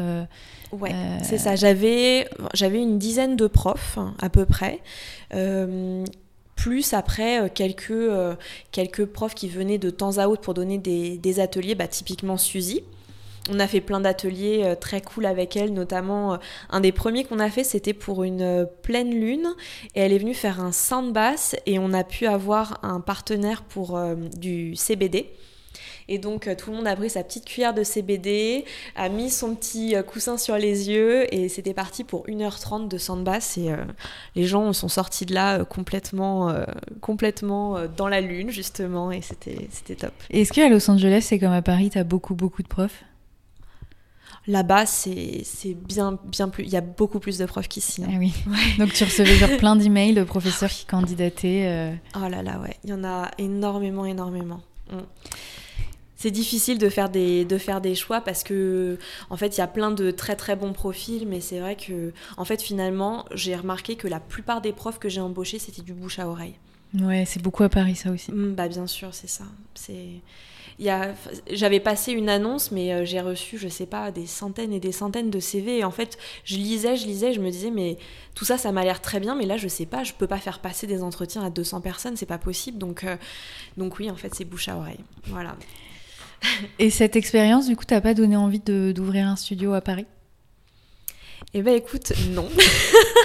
Ouais, c'est ça. J'avais, j'avais une dizaine de profs à peu près plus après euh, quelques, euh, quelques profs qui venaient de temps à autre pour donner des, ateliers, bah, typiquement Suzy. On a fait plein d'ateliers euh, très cool avec elle, notamment un des premiers qu'on a fait, c'était pour une pleine lune. Et elle est venue faire un sound bass et on a pu avoir un partenaire pour du CBD. Et donc euh, tout le monde a pris sa petite cuillère de CBD, a mis son petit euh, coussin sur les yeux et c'était parti pour 1h30 de sandbass et euh, les gens sont sortis de là complètement, complètement dans la lune justement et c'était top. Est-ce qu'à Los Angeles c'est comme à Paris, tu as beaucoup beaucoup de profs? Là-bas, c'est bien, bien plus. Il y a beaucoup plus de profs qu'ici. Ah oui. Donc tu recevais genre plein d'emails de professeurs qui candidataient. Oh là là, ouais. Il y en a énormément, énormément. Mm c'est difficile de faire des de faire des choix parce que en fait il y a plein de très très bons profils mais c'est vrai que en fait finalement j'ai remarqué que la plupart des profs que j'ai embauchés c'était du bouche à oreille. Ouais c'est beaucoup à Paris ça aussi. Mmh, bah bien sûr c'est ça. C'est il j'avais passé une annonce mais euh, j'ai reçu je sais pas des centaines et des centaines de CV et en fait je lisais je lisais je me disais mais tout ça ça m'a l'air très bien mais là je sais pas je peux pas faire passer des entretiens à 200 personnes c'est pas possible. Donc euh, donc oui en fait c'est bouche à oreille. Voilà et cette expérience, du coup, t'as pas donné envie d'ouvrir un studio à Paris? Eh ben écoute, non.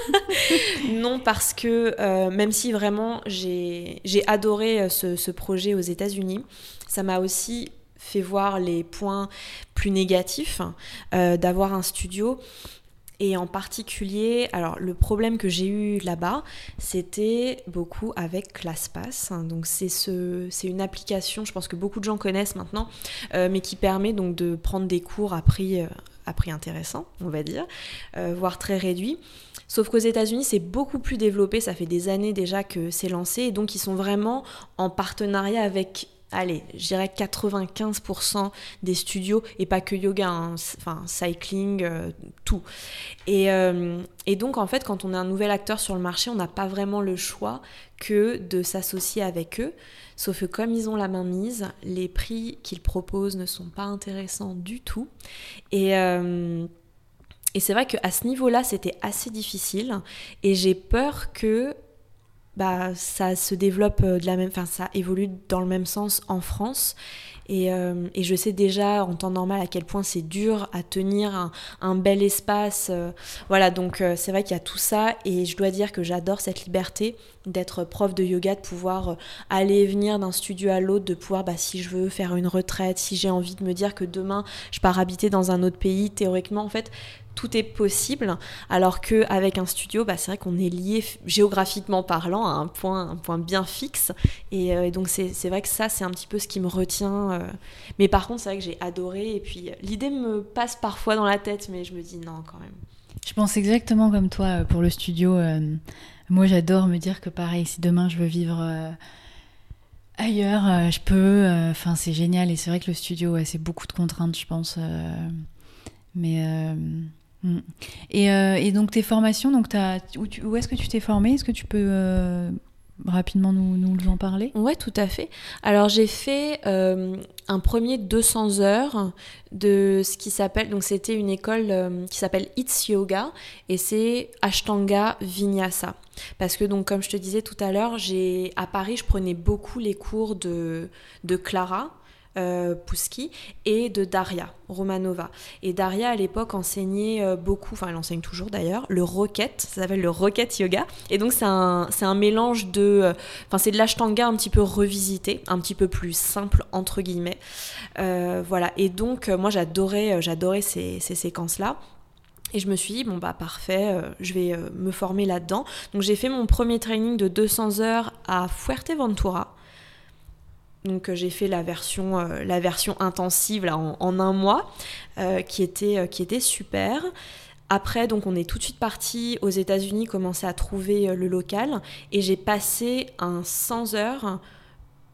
non, parce que euh, même si vraiment j'ai adoré euh, ce, projet aux États-Unis, ça m'a aussi fait voir les points plus négatifs euh, d'avoir un studio. Et en particulier, alors le problème que j'ai eu là-bas, c'était beaucoup avec ClassPass. Donc c'est ce, une application, je pense que beaucoup de gens connaissent maintenant, mais qui permet donc de prendre des cours à prix, à prix intéressant, on va dire, voire très réduit. Sauf qu'aux États-Unis, c'est beaucoup plus développé, ça fait des années déjà que c'est lancé, et donc ils sont vraiment en partenariat avec allez, je dirais 95% des studios, et pas que yoga, hein, enfin cycling, euh, tout. Et, euh, et, donc en fait, quand on est un nouvel acteur sur le marché, on n'a pas vraiment le choix que de s'associer avec eux. Sauf que comme ils ont la main mise, les prix qu'ils proposent ne sont pas intéressants du tout. Et, euh, et c'est vrai qu'à ce niveau-là, c'était assez difficile. Et j'ai peur que bah, ça se développe euh, de la même, enfin ça évolue dans le même sens en France. Et, euh, et, je sais déjà en temps normal à quel point c'est dur à tenir un, un bel espace. Euh. voilà, donc c'est vrai qu'il y a tout ça et je dois dire que j'adore cette liberté d'être prof de yoga, de pouvoir aller et venir d'un studio à l'autre, de pouvoir, bah, si je veux faire une retraite, si j'ai envie de me dire que demain je pars habiter dans un autre pays, théoriquement, en fait, tout est possible, alors qu'avec un studio, bah, c'est vrai qu'on est lié géographiquement parlant à un point, un point bien fixe. Et, euh, donc c'est vrai que ça, c'est un petit peu ce qui me retient. Euh. Mais par contre, c'est vrai que j'ai adoré. Et puis l'idée me passe parfois dans la tête, mais je me dis non quand même. Je pense exactement comme toi euh, pour le studio. moi, j'adore me dire que pareil, si demain je veux vivre ailleurs, je peux. Enfin, c'est génial. Et c'est vrai que le studio, c'est beaucoup de contraintes, je pense. mais Mm. Euh, et, donc tes formations, donc où, est-ce que tu t'es formé Est-ce que tu peux euh, rapidement nous, nous, en parler? Ouais, tout à fait. Alors j'ai fait euh, un premier 200 heures de ce qui s'appelle, donc c'était une école qui s'appelle It's Yoga et c'est Ashtanga Vinyasa. Parce que donc comme je te disais tout à l'heure, j'ai à Paris, je prenais beaucoup les cours de, de Clara euh, Pouski et de Daria Romanova. Et Daria à l'époque enseignait euh, beaucoup, enfin elle enseigne toujours d'ailleurs, le rocket, ça s'appelle le rocket yoga. Et donc c'est un, un, mélange de, euh, enfin c'est de l'ashtanga un petit peu revisité, un petit peu plus simple entre guillemets. voilà. Et donc moi j'adorais, j'adorais ces, ces séquences-là. Et je me suis dit, bon bah parfait, je vais me former là-dedans. Donc j'ai fait mon premier training de 200 heures à Fuerteventura. Donc euh, j'ai fait la version, euh, la version intensive là, en, un mois, euh, qui, était, qui était super. Après, donc on est tout de suite parti aux États-Unis, commencer à trouver le local, et j'ai passé un 100 heures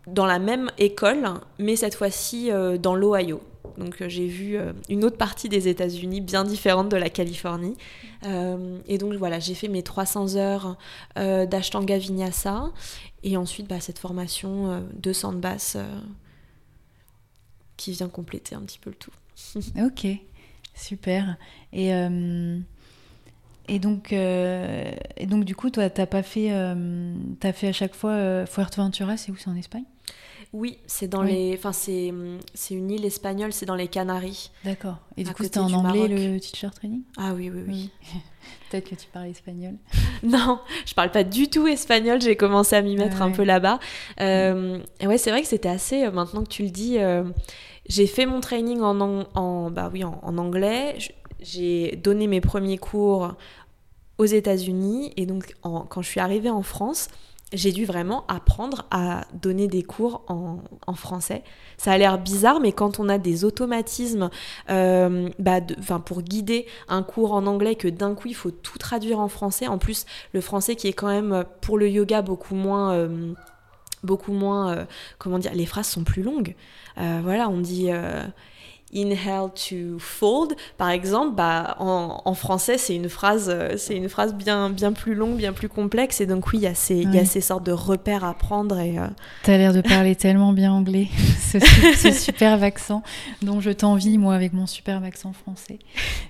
dans la même école, mais cette fois-ci dans l'Ohio. Donc j'ai vu une autre partie des États-Unis bien différente de la Californie. et donc voilà, j'ai fait mes 300 heures d'Ashtanga Vinyasa et ensuite, bah, cette formation euh, de sandbass euh, qui vient compléter un petit peu le tout. ok, super. Et, euh, et, donc, et donc, du coup, toi, t'as pas fait, as fait à chaque fois Fuerteventura, c'est où? C'est en Espagne? Oui, c'est dans les. Enfin, c'est, c'est une île espagnole, c'est dans les Canaries. D'accord. Et du coup, c'était en anglais le teacher training? Ah oui, oui, oui. Peut-être que tu parles espagnol. non, je parle pas du tout espagnol. J'ai commencé à m'y mettre un peu là-bas. Euh, et ouais, c'est vrai que c'était assez. Euh, maintenant que tu le dis, euh, j'ai fait mon training en, en, bah oui, en anglais. J'ai donné mes premiers cours aux États-Unis. Et donc, quand je suis arrivée en France, j'ai dû vraiment apprendre à donner des cours en, français. Ça a l'air bizarre, mais quand on a des automatismes euh, bah pour guider un cours en anglais, que d'un coup il faut tout traduire en français, en plus le français qui est quand même pour le yoga beaucoup moins... Euh, beaucoup moins, euh, comment dire, les phrases sont plus longues. voilà, on dit inhale to fold, par exemple, bah, en, français, c'est une phrase, euh, c'est une phrase bien, bien plus longue, bien plus complexe. Et donc, oui, il y, a ces, y a ces sortes de repères à prendre. Et, euh... as l'air de parler tellement bien anglais, ce, superbe accent dont je t'envie, moi, avec mon superbe accent français.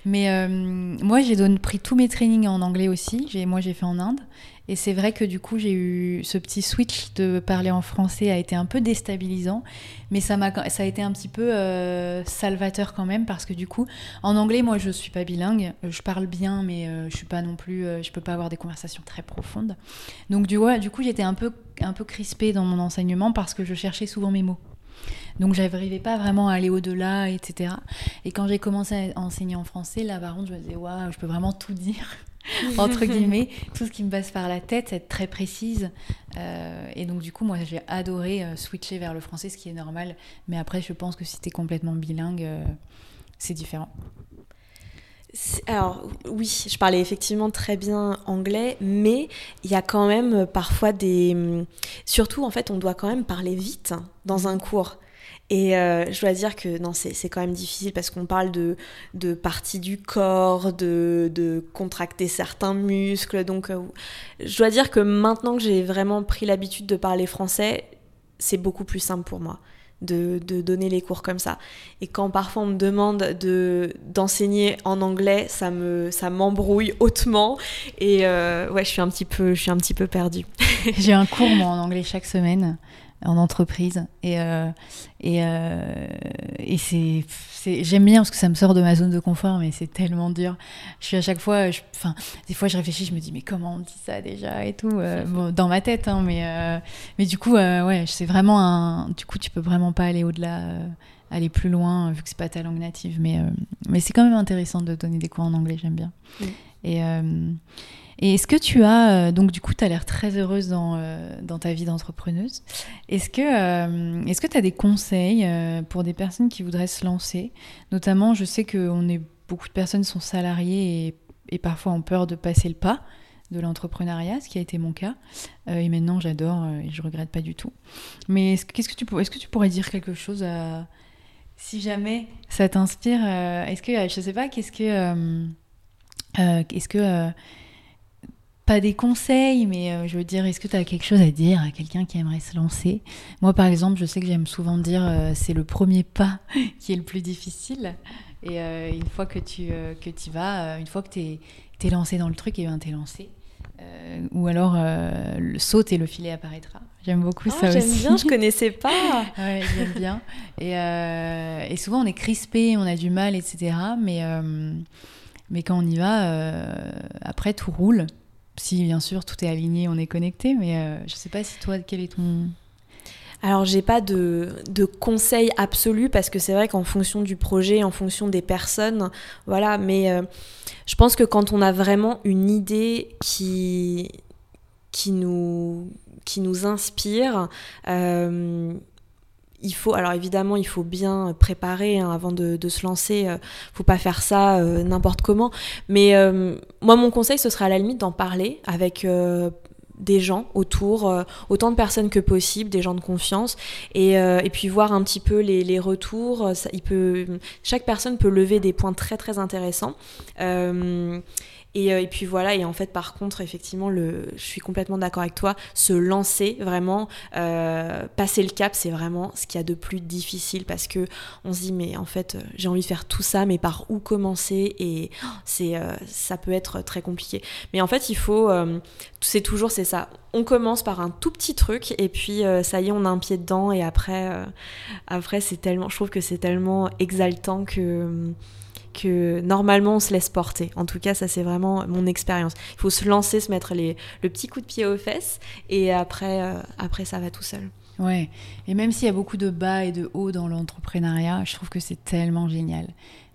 Mais euh, moi, j'ai pris tous mes trainings en anglais aussi. Moi, j'ai fait en Inde. Et c'est vrai que du coup, j'ai eu ce petit switch de parler en français a été un peu déstabilisant, mais ça, m'a, ça a été un petit peu euh, salvateur quand même parce que du coup, en anglais, moi, je suis pas bilingue. Je parle bien, mais euh, je suis pas non plus, euh, je peux pas avoir des conversations très profondes. Donc du coup, j'étais un peu, un peu crispée dans mon enseignement parce que je cherchais souvent mes mots. Donc j'arrivais pas vraiment à aller au-delà, etc. Et quand j'ai commencé à enseigner en français, là par contre, je me disais, waouh, je peux vraiment tout dire. entre guillemets, tout ce qui me passe par la tête, être très précise. Euh, et donc, du coup, moi, j'ai adoré euh, switcher vers le français, ce qui est normal. Mais après, je pense que si tu es complètement bilingue, euh, c'est différent. Alors oui, je parlais effectivement très bien anglais, mais il y a quand même parfois des... Hum, surtout, en fait, on doit quand même parler vite dans un cours. Et euh, je dois dire que non, c'est quand même difficile parce qu'on parle de, de parties du corps, de, de contracter certains muscles. Donc, euh, je dois dire que maintenant que j'ai vraiment pris l'habitude de parler français, c'est beaucoup plus simple pour moi. De, de, donner les cours comme ça. Et quand parfois on me demande de, d'enseigner en anglais, ça, me, ça m'embrouille hautement. Et euh, ouais, je suis un petit peu, peu perdue. J'ai un cours moi, en anglais chaque semaine en entreprise. Et, euh, et, euh, et c'est, j'aime bien parce que ça me sort de ma zone de confort, mais c'est tellement dur. Je suis à chaque fois, enfin, des fois je réfléchis, je me dis, mais comment on dit ça déjà et tout, euh, bon, dans ma tête, hein, mais, mais du coup, ouais, c'est vraiment un. Du coup, tu peux vraiment pas aller au-delà, aller plus loin, vu que c'est pas ta langue native, mais, mais c'est quand même intéressant de donner des cours en anglais, j'aime bien. Et. Et est-ce que tu as, euh, donc du coup, tu as l'air très heureuse dans, euh, dans ta vie d'entrepreneuse. Est-ce que euh, tu as des conseils pour des personnes qui voudraient se lancer? Notamment, je sais que on est, beaucoup de personnes sont salariées et, et, parfois ont peur de passer le pas de l'entrepreneuriat, ce qui a été mon cas. et maintenant, j'adore et je regrette pas du tout. Mais est-ce, qu'est-ce que tu, est-ce que tu pourrais dire quelque chose à... Si jamais ça t'inspire, est-ce que, je sais pas, qu'est-ce que... est-ce que pas des conseils, mais euh, je veux dire, est-ce que tu as quelque chose à dire à quelqu'un qui aimerait se lancer? Moi, par exemple, je sais que j'aime souvent dire euh, c'est le premier pas qui est le plus difficile. Et euh, une fois que tu que y vas, une fois que tu es, lancé dans le truc, et eh bien tu es lancé. ou alors le saute et le filet apparaîtra. J'aime beaucoup oh, ça aussi. J'aime bien, je connaissais pas. ouais, j'aime bien. Et, et, souvent on est crispé, on a du mal, etc. Mais, mais quand on y va, après tout roule. Si bien sûr tout est aligné, on est connecté, mais euh, je ne sais pas si toi, quel est ton... Alors j'ai pas de, de conseils absolus parce que c'est vrai qu'en fonction du projet, en fonction des personnes, voilà, mais euh, je pense que quand on a vraiment une idée qui, qui, nous, qui nous inspire, euh, il faut, alors évidemment, il faut bien préparer hein, avant de, se lancer. euh, faut pas faire ça euh, n'importe comment. Mais euh, moi, mon conseil, ce serait à la limite d'en parler avec des gens autour, autant de personnes que possible, des gens de confiance, et, puis voir un petit peu les, retours. il peut, chaque personne peut lever des points très très intéressants. Euh, et, puis voilà, et en fait, par contre, effectivement, le, je suis complètement d'accord avec toi, se lancer vraiment, euh, passer le cap, c'est vraiment ce qu'il y a de plus difficile parce que on se dit, mais en fait, euh, j'ai envie de faire tout ça, mais par où commencer? Et c'est, ça peut être très compliqué. Mais en fait, il faut, c'est toujours, c'est ça. On commence par un tout petit truc et puis ça y est, on a un pied dedans et après, après c'est tellement, je trouve que c'est tellement exaltant que que normalement on se laisse porter. En tout cas, ça c'est vraiment mon expérience. Il faut se lancer, se mettre les, le petit coup de pied aux fesses et après, euh, après ça va tout seul. Ouais, et même s'il y a beaucoup de bas et de hauts dans l'entrepreneuriat, je trouve que c'est tellement génial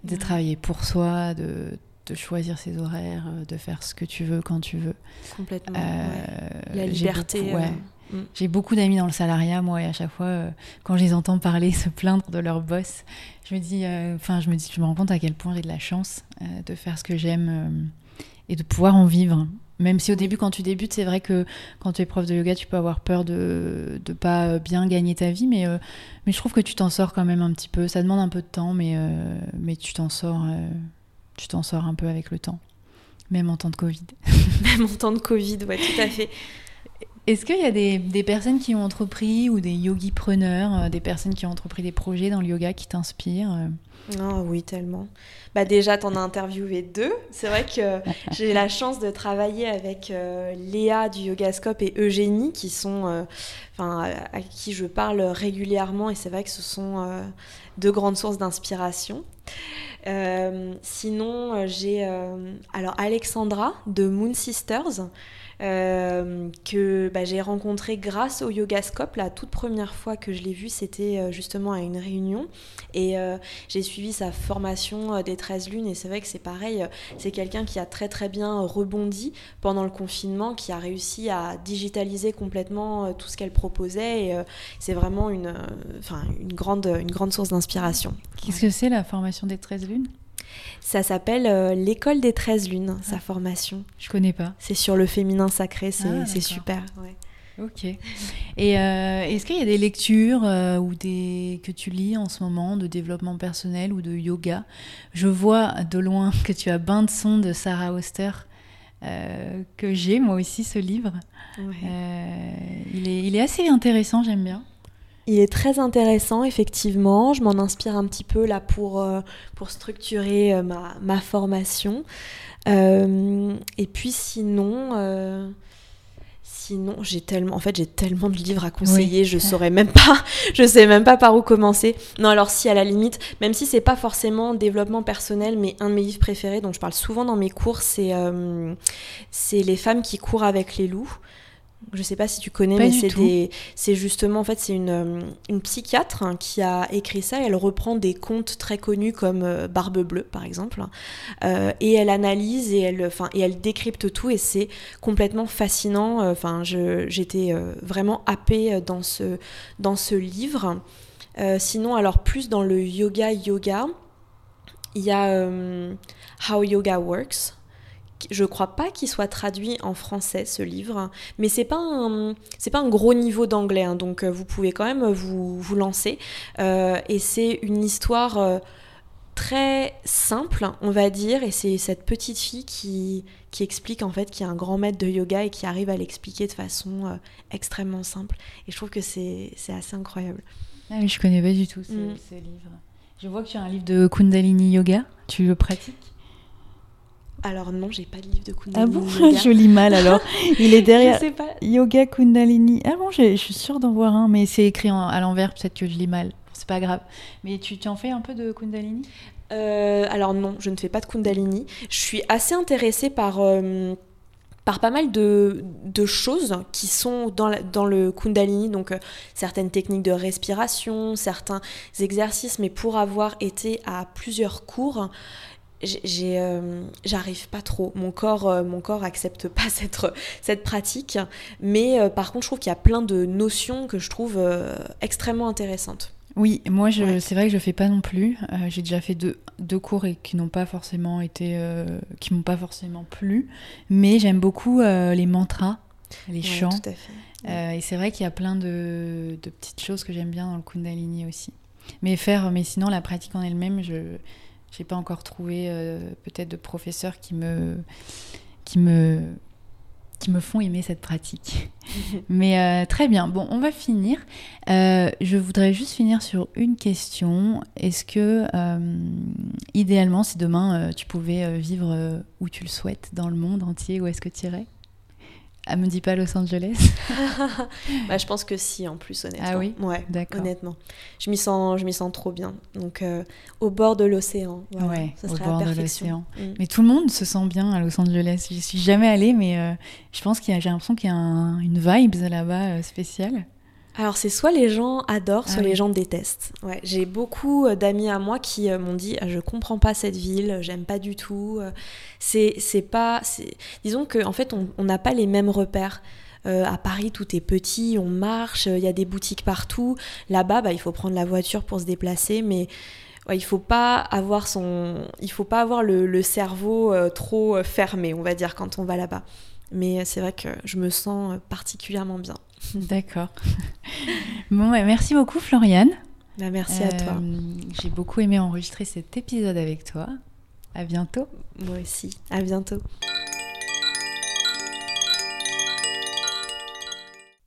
de travailler pour soi, de, de, choisir ses horaires, euh, de faire ce que tu veux quand tu veux. Complètement. Euh, La liberté. ouais. Mm. J'ai beaucoup d'amis dans le salariat, moi, et à chaque fois, euh, quand je les entends parler, se plaindre de leur boss, je me dis, euh, enfin, je me dis, je me rends compte à quel point j'ai de la chance euh, de faire ce que j'aime et de pouvoir en vivre. Même si au début, quand tu débutes, c'est vrai que quand tu es prof de yoga, tu peux avoir peur de ne pas bien gagner ta vie, mais, mais je trouve que tu t'en sors quand même un petit peu. Ça demande un peu de temps, mais, mais tu t'en sors, tu t'en sors un peu avec le temps. Même en temps de Covid. Même en temps de Covid, ouais, tout à fait. Est-ce qu'il y a des, des, personnes qui ont entrepris ou des yogi-preneurs, des personnes qui ont entrepris des projets dans le yoga qui t'inspirent Oh oui, tellement. Bah déjà, t'en as interviewé deux. C'est vrai que j'ai la chance de travailler avec euh, Léa du Yogascope et Eugénie, qui sont, euh, enfin, à, qui je parle régulièrement, et c'est vrai que ce sont euh, deux grandes sources d'inspiration. sinon, j'ai alors Alexandra de Moon Sisters. Euh, que bah, j'ai rencontré grâce au Yogascope. La toute première fois que je l'ai vu, c'était euh, justement à une réunion. Et euh, j'ai suivi sa formation des 13 lunes. Et c'est vrai que c'est pareil, c'est quelqu'un qui a très très bien rebondi pendant le confinement, qui a réussi à digitaliser complètement tout ce qu'elle proposait. Et c'est vraiment une, une, grande, une grande source d'inspiration. Qu'est-ce que c'est la formation des 13 lunes? Ça s'appelle euh, l'école des 13 lunes, sa ah. formation. Je connais pas. C'est sur le féminin sacré, c'est ah, super. Ok. Et euh, est-ce qu'il y a des lectures euh, ou des que tu lis en ce moment de développement personnel ou de yoga? Je vois de loin que tu as Bain de son de Sarah Auster. que j'ai moi aussi ce livre. il, est, il est assez intéressant, j'aime bien. Il est très intéressant, effectivement. Je m'en inspire un petit peu là pour, euh, pour structurer euh, ma, ma, formation. Euh, et puis sinon, sinon j'ai tellement, en fait, j'ai tellement de livres à conseiller, je saurais même pas, je sais même pas par où commencer. Non, alors si à la limite, même si c'est pas forcément développement personnel, mais un de mes livres préférés dont je parle souvent dans mes cours, c'est c'est Les femmes qui courent avec les loups. Je sais pas si tu connais, mais c'est justement en fait c'est une, euh, une, psychiatre hein, qui a écrit ça. elle reprend des contes très connus comme euh, Barbe bleue par exemple, euh, et elle analyse et elle, enfin et elle décrypte tout et c'est complètement fascinant. Enfin, j'étais vraiment happée dans ce dans ce livre. sinon, alors plus dans le yoga yoga, il y a How Yoga Works je crois pas qu'il soit traduit en français ce livre, mais c'est pas un c'est pas un gros niveau d'anglais, hein, donc euh, vous pouvez quand même vous, vous lancer. Euh, et c'est une histoire euh, très simple, on va dire, et c'est cette petite fille qui, qui explique en fait qu'il y a un grand maître de yoga et qui arrive à l'expliquer de façon extrêmement simple. Et je trouve que c'est assez incroyable. Ah oui, je connais pas du tout ce, mm. ce livre. Je vois que tu as un livre de Kundalini Yoga. Tu le pratiques? Alors non, j'ai pas de livre de Kundalini. Ah bon Joli mal alors. Il est derrière. je sais pas. Yoga Kundalini. Ah bon, je suis sûre d'en voir un, mais c'est écrit à l'envers, peut-être que je lis mal. C'est pas grave. Mais tu, tu en fais un peu de Kundalini? Euh, Alors non, je ne fais pas de Kundalini. Je suis assez intéressée par. Euh, par pas mal de, de, choses qui sont dans, dans le Kundalini, donc euh, certaines techniques de respiration, certains exercices, mais pour avoir été à plusieurs cours, euh, j'arrive pas trop. Mon corps euh, mon corps accepte pas cette cette pratique. Mais euh, par contre je trouve qu'il y a plein de notions que je trouve extrêmement intéressantes. Oui moi je c'est vrai que je fais pas non plus. J'ai déjà fait deux, deux cours et qui n'ont pas forcément été qui m'ont pas forcément plu. Mais j'aime beaucoup les mantras les chants. tout à fait. et c'est vrai qu'il y a plein de, de petites choses que j'aime bien dans le kundalini aussi. Mais faire mais sinon la pratique en elle-même je j'ai pas encore trouvé euh, peut-être de professeurs qui me, qui me, qui me font aimer cette pratique. Mais euh, très bien. Bon, on va finir. Euh, je voudrais juste finir sur une question. Est-ce que, idéalement, si demain tu pouvais vivre où tu le souhaites, dans le monde entier, où est-ce que tu irais? Elle me dit pas Los Angeles bah, Je pense que si, en plus, honnêtement. Ah oui Ouais, d'accord. Honnêtement. Je m'y sens, je sens trop bien. Donc, euh, au bord de l'océan. ouais, au bord de l'océan. Mm. Mais tout le monde se sent bien à Los Angeles. Je suis jamais allée, mais euh, je pense qu'il y a, j'ai l'impression qu'il y a une vibe là-bas euh, spéciale. Alors c'est soit les gens adorent, soit ah les gens détestent. Ouais, j'ai beaucoup euh, d'amis à moi qui euh, m'ont dit je comprends pas cette ville, j'aime pas du tout. Euh, c'est c'est pas disons que en fait on n'a pas les mêmes repères. à Paris, tout est petit, on marche, il y a des boutiques partout. Là-bas, bah, il faut prendre la voiture pour se déplacer, mais il faut pas avoir son, il faut pas avoir le, cerveau trop fermé, on va dire, quand on va là-bas. Mais c'est vrai que je me sens particulièrement bien. D'accord. bon, merci beaucoup, Floriane. Bah, merci à toi. Euh, j'ai beaucoup aimé enregistrer cet épisode avec toi. À bientôt. Moi aussi. À bientôt.